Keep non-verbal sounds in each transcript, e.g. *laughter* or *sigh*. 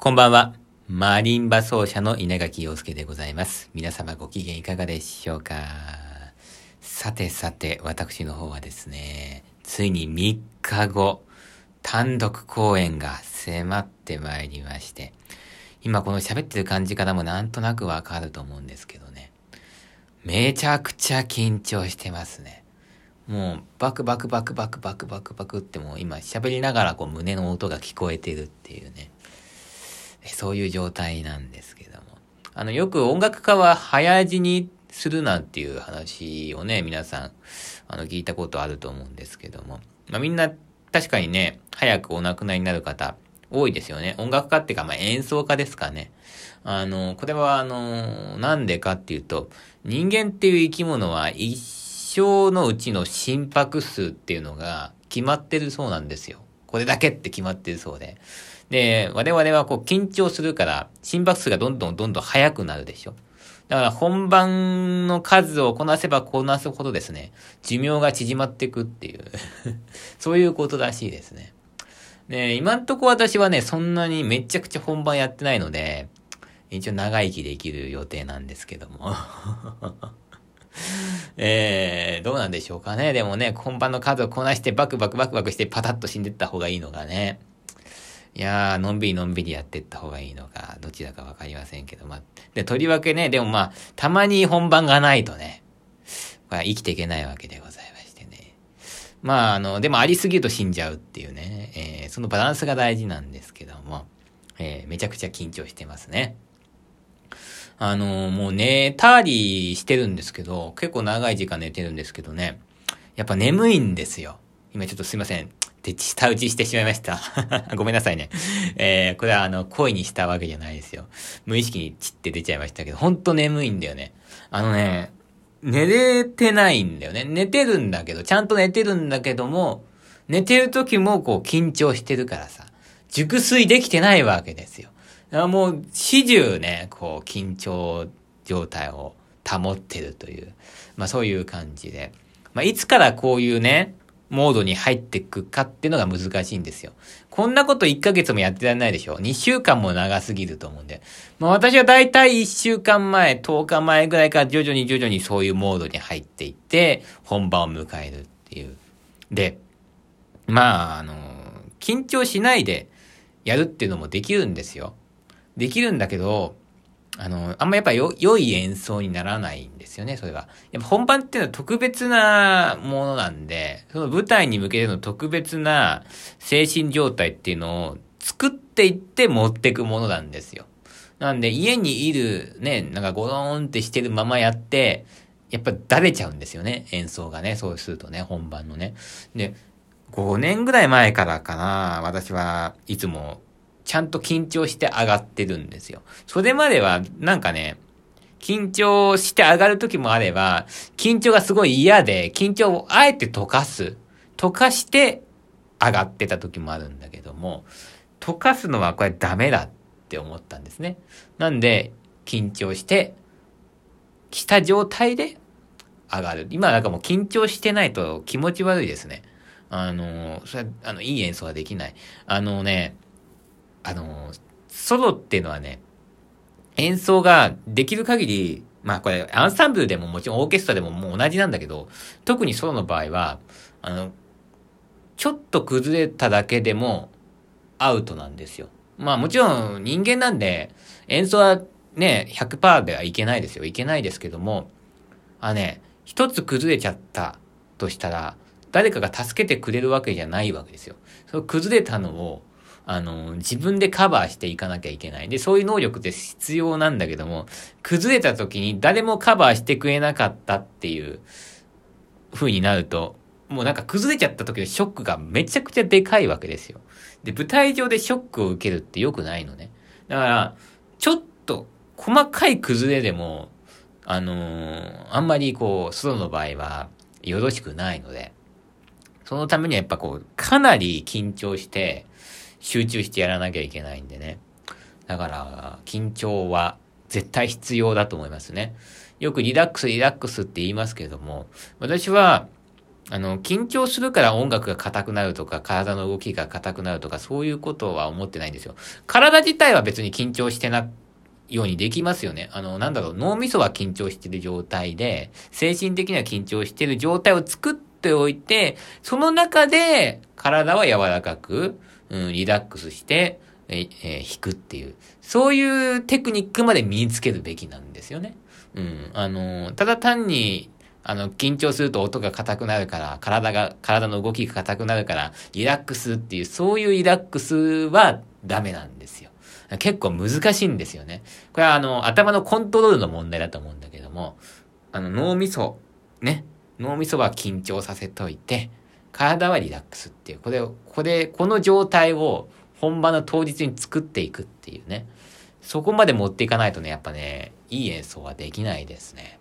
こんばんは。マリンバ奏者の稲垣陽介でございます。皆様ご機嫌いかがでしょうか？さてさて、私の方はですね、ついに3日後、単独公演が迫ってまいりまして、今この喋ってる感じからもなんとなくわかると思うんですけどね、めちゃくちゃ緊張してますね。もう、バクバクバクバクバクバクバクってもう今喋りながらこう胸の音が聞こえてるっていうね。そういう状態なんですけども。あの、よく音楽家は早死にするなんていう話をね、皆さん、あの、聞いたことあると思うんですけども。まあ、みんな、確かにね、早くお亡くなりになる方、多いですよね。音楽家っていうか、まあ、演奏家ですかね。あの、これは、あの、なんでかっていうと、人間っていう生き物は一生のうちの心拍数っていうのが決まってるそうなんですよ。これだけって決まってるそうで。で、我々はこう緊張するから心拍数がどんどんどんどん速くなるでしょ。だから本番の数をこなせばこなすほどですね、寿命が縮まっていくっていう *laughs* そういうことらしいですね。で、今んとこ私はね、そんなにめちゃくちゃ本番やってないので、一応長生きできる予定なんですけども。*laughs* えー、どうなんでしょうかね。でもね、本番の数をこなしてバクバクバクバクしてパタッと死んでった方がいいのがね。いやー、のんびりのんびりやってった方がいいのか、どちらかわかりませんけど、まあ、で、とりわけね、でもまあ、たまに本番がないとね、まあ、生きていけないわけでございましてね。まあ、あの、でもありすぎると死んじゃうっていうね、えー、そのバランスが大事なんですけども、えー、めちゃくちゃ緊張してますね。あのー、もう寝たりしてるんですけど、結構長い時間寝てるんですけどね、やっぱ眠いんですよ。今ちょっとすいません。で、下打ちしてしまいました。*laughs* ごめんなさいね。えー、これはあの、声にしたわけじゃないですよ。無意識にチって出ちゃいましたけど、ほんと眠いんだよね。あのね、寝れてないんだよね。寝てるんだけど、ちゃんと寝てるんだけども、寝てる時もこう緊張してるからさ、熟睡できてないわけですよ。もう、始終ね、こう、緊張状態を保ってるという、まあそういう感じで。まあいつからこういうね、モードに入っていくかっていうのが難しいんですよ。こんなこと1ヶ月もやってられないでしょ ?2 週間も長すぎると思うんで。まあ私はだいたい1週間前、10日前ぐらいから徐々に徐々にそういうモードに入っていって、本番を迎えるっていう。で、まあ、あの、緊張しないでやるっていうのもできるんですよ。できるんだけど、あの、あんまやっぱよ、良い演奏にならないんですよね、それが。やっぱ本番っていうのは特別なものなんで、その舞台に向けての特別な精神状態っていうのを作っていって持ってくものなんですよ。なんで家にいるね、なんかゴローンってしてるままやって、やっぱだれちゃうんですよね、演奏がね、そうするとね、本番のね。で、5年ぐらい前からかな、私はいつもちゃんと緊張して上がってるんですよ。それまでは、なんかね、緊張して上がる時もあれば、緊張がすごい嫌で、緊張をあえて溶かす。溶かして上がってた時もあるんだけども、溶かすのはこれダメだって思ったんですね。なんで、緊張して、来た状態で上がる。今なんかもう緊張してないと気持ち悪いですね。あの、それあの、いい演奏はできない。あのね、あの、ソロっていうのはね、演奏ができる限り、まあこれ、アンサンブルでももちろんオーケストラでももう同じなんだけど、特にソロの場合は、あの、ちょっと崩れただけでもアウトなんですよ。まあもちろん人間なんで、演奏はね、100%ではいけないですよ。いけないですけども、あね、一つ崩れちゃったとしたら、誰かが助けてくれるわけじゃないわけですよ。その崩れたのをあの、自分でカバーしていかなきゃいけない。で、そういう能力って必要なんだけども、崩れた時に誰もカバーしてくれなかったっていう風になると、もうなんか崩れちゃった時のショックがめちゃくちゃでかいわけですよ。で、舞台上でショックを受けるって良くないのね。だから、ちょっと細かい崩れでも、あのー、あんまりこう、ソロの場合はよろしくないので、そのためにはやっぱこう、かなり緊張して、集中してやらなきゃいけないんでね。だから、緊張は絶対必要だと思いますね。よくリラックス、リラックスって言いますけれども、私は、あの、緊張するから音楽が硬くなるとか、体の動きが硬くなるとか、そういうことは思ってないんですよ。体自体は別に緊張してな、ようにできますよね。あの、なんだろう、脳みそは緊張してる状態で、精神的には緊張してる状態を作っておいて、その中で体は柔らかく、うん、リラックスして、ええー、弾くっていう、そういうテクニックまで身につけるべきなんですよね。うん。あの、ただ単に、あの、緊張すると音が硬くなるから、体が、体の動きが硬くなるから、リラックスっていう、そういうリラックスはダメなんですよ。結構難しいんですよね。これはあの、頭のコントロールの問題だと思うんだけども、あの、脳みそ、ね。脳みそは緊張させといて、体はリラックスっていう、これを、これ、この状態を本番の当日に作っていくっていうね。そこまで持っていかないとね、やっぱね、いい演奏はできないですね。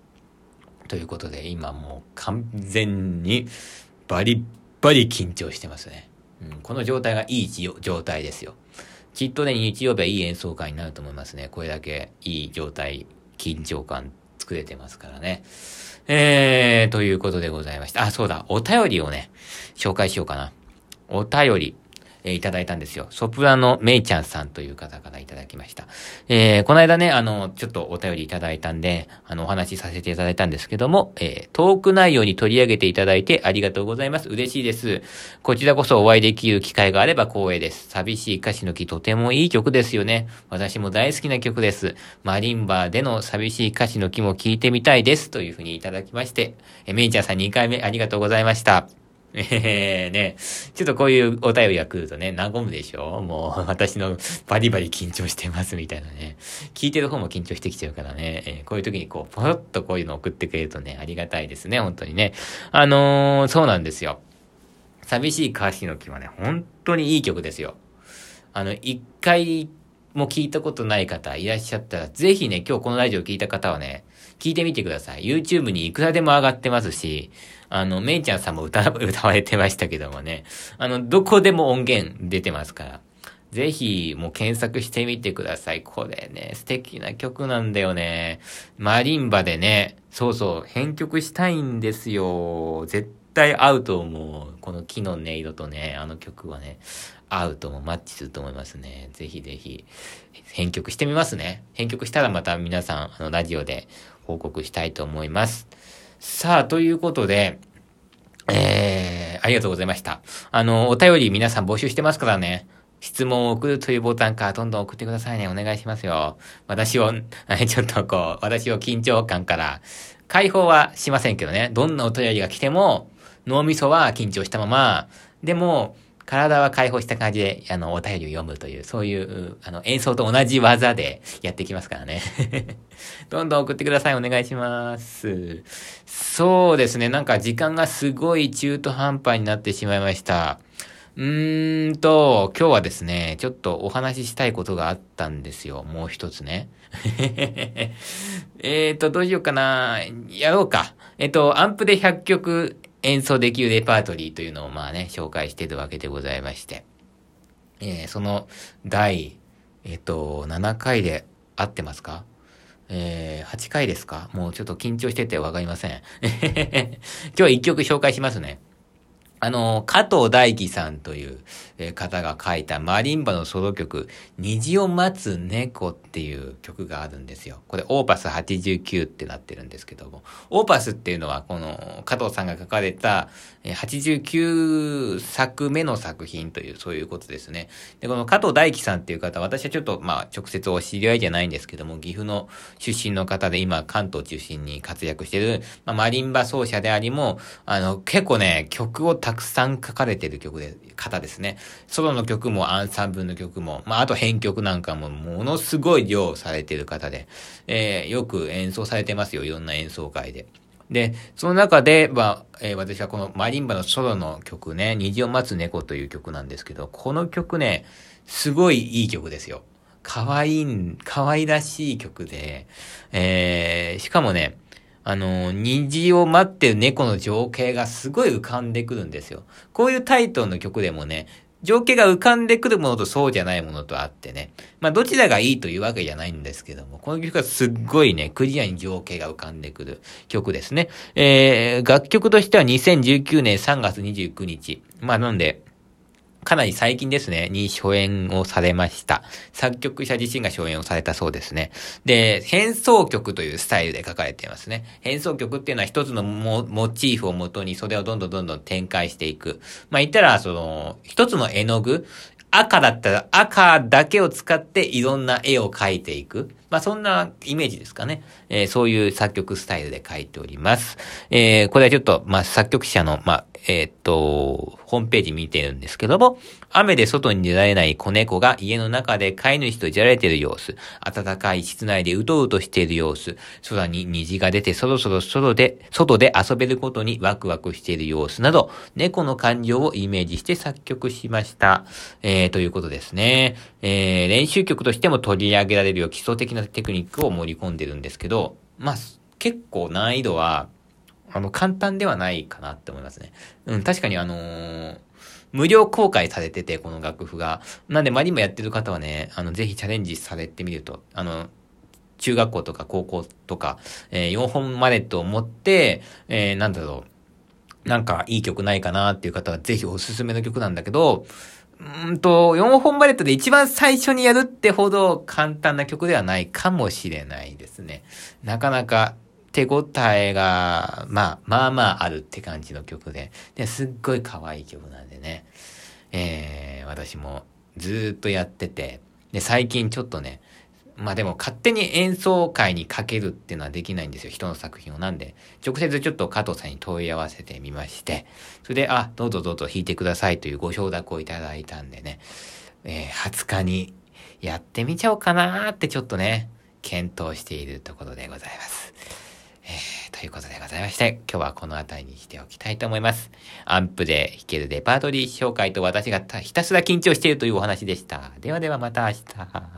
ということで、今もう完全にバリッバリ緊張してますね。うん、この状態がいい状態ですよ。きっとね、日曜日はいい演奏会になると思いますね。これだけいい状態、緊張感作れてますからね。えー、ということでございました。あ、そうだ、お便りをね、紹介しようかな。お便り。えー、いただいたんですよ。ソプラノメイちゃんさんという方からいただきました。えー、この間ね、あの、ちょっとお便りいただいたんで、あの、お話しさせていただいたんですけども、えー、トーク内容に取り上げていただいてありがとうございます。嬉しいです。こちらこそお会いできる機会があれば光栄です。寂しい歌詞の木とてもいい曲ですよね。私も大好きな曲です。マリンバーでの寂しい歌詞の木も聴いてみたいです。というふうにいただきまして、えメイちゃんさん2回目ありがとうございました。ええー、ね、ちょっとこういうお便りが来るとね、和むでしょ？もう、私のバリバリ緊張してますみたいなね。聞いてる方も緊張してきちゃうからね、えー、こういう時にこう、ポロッとこういうの送ってくれるとね、ありがたいですね、本当にね。あのー、そうなんですよ。寂しい歌詞の木はね、本当にいい曲ですよ。あの、一回も聞いたことない方いらっしゃったら、ぜひね、今日このラジオ聞いた方はね、聞いてみてください。YouTube にいくらでも上がってますし、あの、めいちゃんさんも歌、*laughs* 歌われてましたけどもね。あの、どこでも音源出てますから。ぜひ、もう検索してみてください。これね、素敵な曲なんだよね。マリンバでね、そうそう、編曲したいんですよ。絶対合うと思う。この木の音色とね、あの曲はね、合うともマッチすると思いますね。ぜひぜひ、編曲してみますね。編曲したらまた皆さん、あの、ラジオで報告したいと思います。さあ、ということで、えー、ありがとうございました。あの、お便り皆さん募集してますからね。質問を送るというボタンからどんどん送ってくださいね。お願いしますよ。私を、*laughs* ちょっとこう、私を緊張感から解放はしませんけどね。どんなお便りが来ても、脳みそは緊張したまま、でも、体は解放した感じで、あの、お便りを読むという、そういう、あの、演奏と同じ技でやっていきますからね。*laughs* どんどん送ってください。お願いします。そうですね。なんか時間がすごい中途半端になってしまいました。うーんと、今日はですね、ちょっとお話ししたいことがあったんですよ。もう一つね。*laughs* えっと、どうしようかな。やろうか。えっと、アンプで100曲演奏できるレパートリーというのをまあね、紹介してるわけでございまして。えー、その第、えっ、と、7回で合ってますか？えー、8回ですか？もうちょっと緊張しててわかりません。*laughs* 今日は1曲紹介しますね。あの、加藤大輝さんという方が書いたマリンバのソロ曲、虹を待つ猫っていう曲があるんですよ。これ、オーパス89ってなってるんですけども、オーパスっていうのは、この加藤さんが書かれた89作目の作品という、そういうことですね。で、この加藤大輝さんっていう方、私はちょっと、まあ、直接お知り合いじゃないんですけども、岐阜の出身の方で、今、関東中心に活躍してる、まあ、マリンバ奏者でありも、あの、結構ね、曲をたくくさん書かれてる曲で、方ですね。ソロの曲もアンサンブルの曲も、まあ、あと編曲なんかもものすごい量されてる方で、えー、よく演奏されてますよ。いろんな演奏会で。で、その中で、まあ、えー、私はこのマリンバのソロの曲ね、虹を待つ猫という曲なんですけど、この曲ね、すごいいい曲ですよ。可愛い、可愛らしい曲で、えー、しかもね、あの、虹を待ってる猫の情景がすごい浮かんでくるんですよ。こういうタイトルの曲でもね、情景が浮かんでくるものとそうじゃないものとあってね。まあ、どちらがいいというわけじゃないんですけども、この曲はすっごいね、クリアに情景が浮かんでくる曲ですね。えー、楽曲としては2019年3月29日。まあ、なんで、かなり最近ですね、に初演をされました。作曲者自身が初演をされたそうですね。で、変奏曲というスタイルで書かれていますね。変奏曲っていうのは一つのモチーフをもとにそれをどんどんどんどん展開していく。まあ言ったら、その、一つの絵の具、赤だったら赤だけを使っていろんな絵を描いていく。まあそんなイメージですかね。えー、そういう作曲スタイルで書いております。えー、これはちょっと、まあ作曲者の、まあ、えー、っと、ホームページ見てるんですけども、雨で外に出られない子猫が家の中で飼い主とじゃられている様子、暖かい室内でうとうとしている様子、空に虹が出てそろそろ外で、外で遊べることにワクワクしている様子など、猫の感情をイメージして作曲しました。えー、ということですね。えー、練習曲としても取り上げられるよう基礎的なテクニックを盛り込んでるんですけど、まあ、結構難易度は、あの、簡単ではないかなって思いますね。うん、確かにあのー、無料公開されてて、この楽譜が。なんで、マリンバやってる方はね、あの、ぜひチャレンジされてみると、あの、中学校とか高校とか、えー、4本マネットを持って、えー、なんだろう、なんかいい曲ないかなっていう方はぜひおすすめの曲なんだけど、うんと、4本バレットで一番最初にやるってほど簡単な曲ではないかもしれないですね。なかなか手応えが、まあ、まあまああるって感じの曲で、で、すっごい可愛い曲なんでね、えー、私もずっとやってて、で、最近ちょっとね、まあでも勝手に演奏会にかけるっていうのはできないんですよ。人の作品を。なんで、直接ちょっと加藤さんに問い合わせてみまして、それで、あ、どうぞどうぞ弾いてくださいというご承諾をいただいたんでね、えー、20日にやってみちゃおうかなーってちょっとね、検討しているところでございます。えー、ということでございまして、今日はこの辺りにしておきたいと思います。アンプで弾けるレパートリー紹介と私がひたすら緊張しているというお話でした。ではではまた明日。